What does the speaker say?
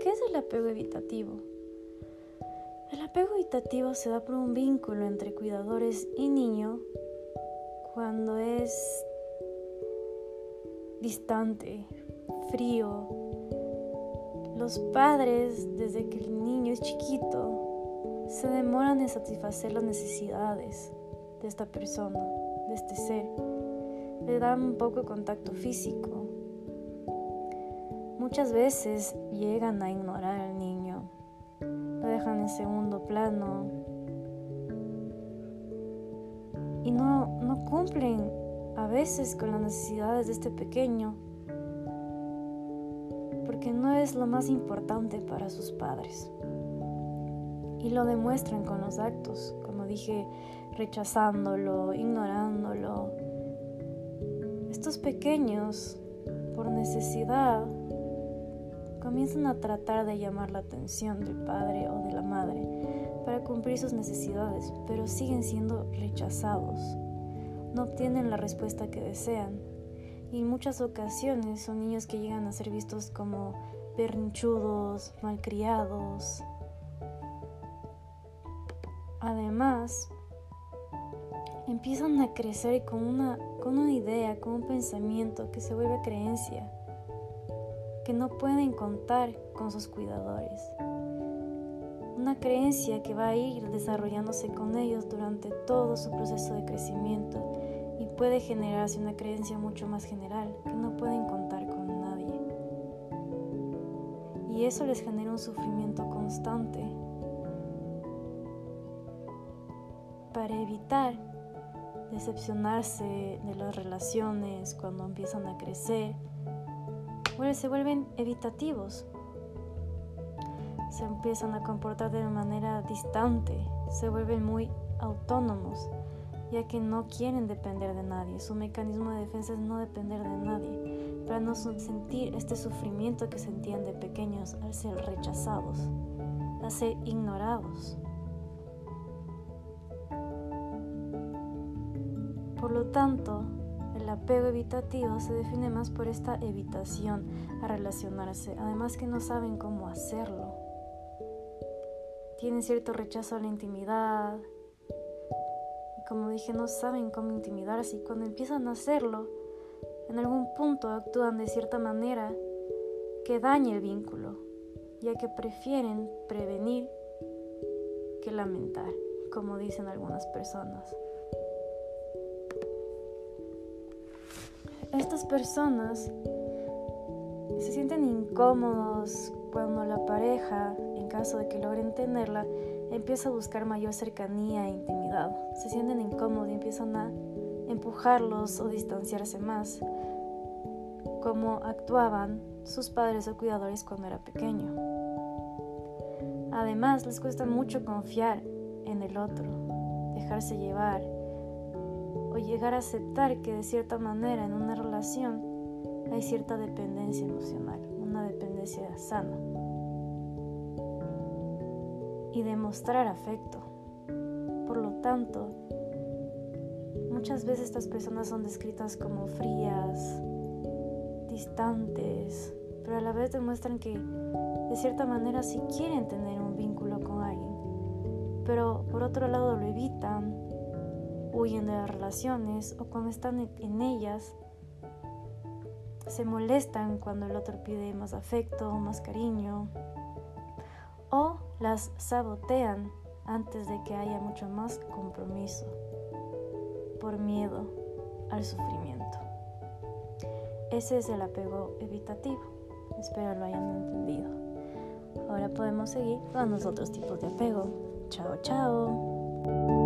¿Qué es el apego evitativo? El apego evitativo se da por un vínculo entre cuidadores y niño cuando es distante, frío. Los padres, desde que el niño es chiquito, se demoran en satisfacer las necesidades de esta persona, de este ser. Le dan poco contacto físico. Muchas veces llegan a ignorar al niño, lo dejan en segundo plano y no, no cumplen a veces con las necesidades de este pequeño, porque no es lo más importante para sus padres. Y lo demuestran con los actos, como dije, rechazándolo, ignorándolo. Estos pequeños, por necesidad, comienzan a tratar de llamar la atención del padre o de la madre para cumplir sus necesidades, pero siguen siendo rechazados no obtienen la respuesta que desean. Y en muchas ocasiones son niños que llegan a ser vistos como berrinchudos, malcriados. Además, empiezan a crecer con una, con una idea, con un pensamiento que se vuelve creencia, que no pueden contar con sus cuidadores. Una creencia que va a ir desarrollándose con ellos durante todo su proceso de crecimiento y puede generarse una creencia mucho más general, que no pueden contar con nadie. Y eso les genera un sufrimiento constante. Para evitar decepcionarse de las relaciones cuando empiezan a crecer, se vuelven evitativos, se empiezan a comportar de manera distante, se vuelven muy autónomos ya que no quieren depender de nadie. Su mecanismo de defensa es no depender de nadie, para no sentir este sufrimiento que sentían de pequeños al ser rechazados, al ser ignorados. Por lo tanto, el apego evitativo se define más por esta evitación a relacionarse, además que no saben cómo hacerlo. Tienen cierto rechazo a la intimidad, como dije, no saben cómo intimidarse y cuando empiezan a hacerlo, en algún punto actúan de cierta manera que daña el vínculo, ya que prefieren prevenir que lamentar, como dicen algunas personas. Estas personas se sienten incómodos cuando la pareja, en caso de que logren tenerla, empieza a buscar mayor cercanía e intimidad. Se sienten incómodos y empiezan a empujarlos o distanciarse más, como actuaban sus padres o cuidadores cuando era pequeño. Además, les cuesta mucho confiar en el otro, dejarse llevar o llegar a aceptar que de cierta manera en una relación hay cierta dependencia emocional, una dependencia sana y demostrar afecto. Por lo tanto, muchas veces estas personas son descritas como frías, distantes, pero a la vez demuestran que de cierta manera sí quieren tener un vínculo con alguien, pero por otro lado lo evitan, huyen de las relaciones o cuando están en ellas se molestan cuando el otro pide más afecto, más cariño o las sabotean antes de que haya mucho más compromiso por miedo al sufrimiento. Ese es el apego evitativo. Espero lo hayan entendido. Ahora podemos seguir con los otros tipos de apego. Chao, chao.